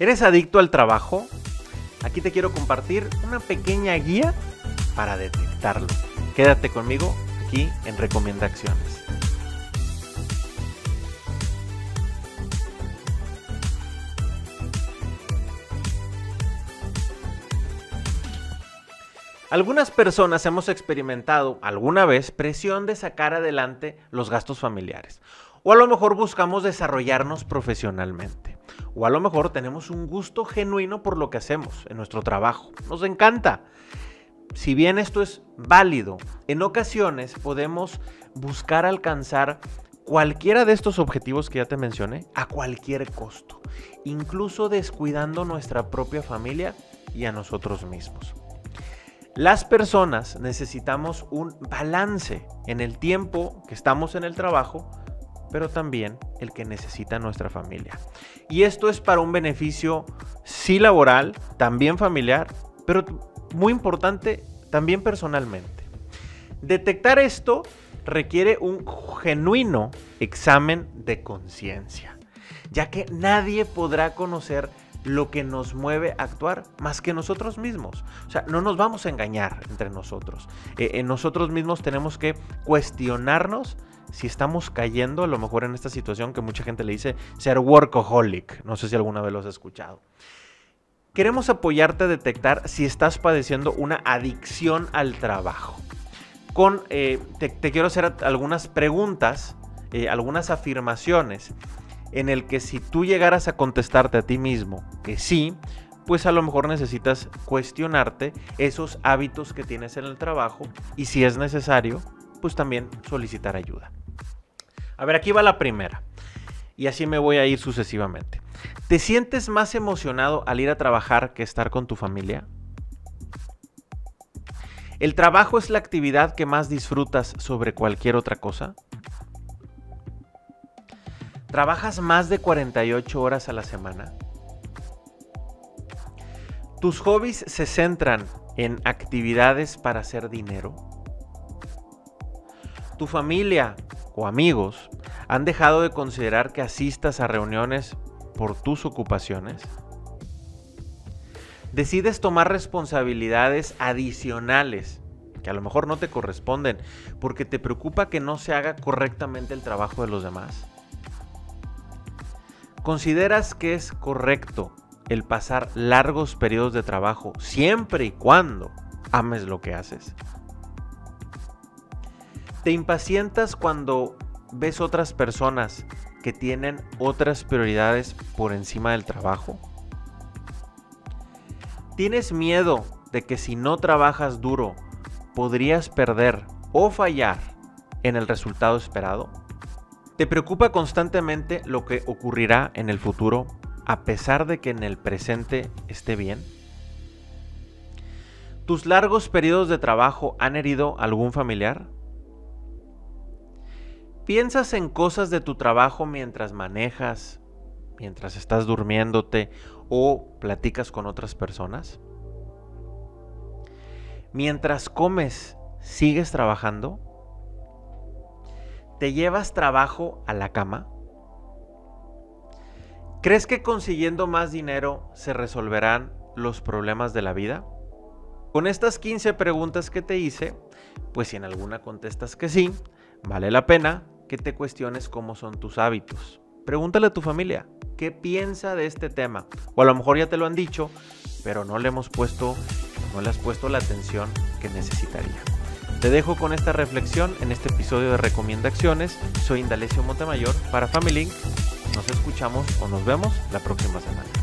¿Eres adicto al trabajo? Aquí te quiero compartir una pequeña guía para detectarlo. Quédate conmigo aquí en Recomendaciones. Algunas personas hemos experimentado alguna vez presión de sacar adelante los gastos familiares. O a lo mejor buscamos desarrollarnos profesionalmente. O a lo mejor tenemos un gusto genuino por lo que hacemos en nuestro trabajo. Nos encanta. Si bien esto es válido, en ocasiones podemos buscar alcanzar cualquiera de estos objetivos que ya te mencioné a cualquier costo, incluso descuidando nuestra propia familia y a nosotros mismos. Las personas necesitamos un balance en el tiempo que estamos en el trabajo pero también el que necesita nuestra familia. Y esto es para un beneficio sí laboral, también familiar, pero muy importante, también personalmente. Detectar esto requiere un genuino examen de conciencia, ya que nadie podrá conocer lo que nos mueve a actuar más que nosotros mismos. O sea, no nos vamos a engañar entre nosotros. Eh, nosotros mismos tenemos que cuestionarnos si estamos cayendo a lo mejor en esta situación que mucha gente le dice ser workaholic. No sé si alguna vez lo has escuchado. Queremos apoyarte a detectar si estás padeciendo una adicción al trabajo. Con, eh, te, quiero hacer algunas preguntas, eh, algunas afirmaciones, en el que si tú llegaras a contestarte a ti mismo que sí, pues a lo mejor necesitas cuestionarte esos hábitos que tienes en el trabajo y si es necesario, pues también solicitar ayuda. A ver, aquí va la primera. Y así me voy a ir sucesivamente. ¿Te sientes más emocionado al ir a trabajar que estar con tu familia? ¿El trabajo es la actividad que más disfrutas sobre cualquier otra cosa? ¿Trabajas más de 48 horas a la semana? ¿Tus hobbies se centran en actividades para hacer dinero? ¿Tu familia o amigos han dejado de considerar que asistas a reuniones por tus ocupaciones? Decides tomar responsabilidades adicionales que a lo mejor no te corresponden porque te preocupa que no se haga correctamente el trabajo de los demás. ¿Consideras que es correcto el pasar largos periodos de trabajo siempre y cuando ames lo que haces? ¿Te impacientas cuando ves otras personas que tienen otras prioridades por encima del trabajo? ¿Tienes miedo de que si no trabajas duro podrías perder o fallar en el resultado esperado? ¿Te preocupa constantemente lo que ocurrirá en el futuro a pesar de que en el presente esté bien? ¿Tus largos periodos de trabajo han herido a algún familiar? ¿Piensas en cosas de tu trabajo mientras manejas, mientras estás durmiéndote o platicas con otras personas? Mientras comes, ¿sigues trabajando? ¿Te llevas trabajo a la cama? ¿Crees que consiguiendo más dinero se resolverán los problemas de la vida? Con estas 15 preguntas que te hice, pues si en alguna contestas que sí, vale la pena que te cuestiones cómo son tus hábitos. Pregúntale a tu familia qué piensa de este tema. O a lo mejor ya te lo han dicho, pero no le hemos puesto, no le has puesto la atención que necesitaría. Te dejo con esta reflexión en este episodio de Recomienda Acciones. Soy Indalecio Montemayor para Family. Nos escuchamos o nos vemos la próxima semana.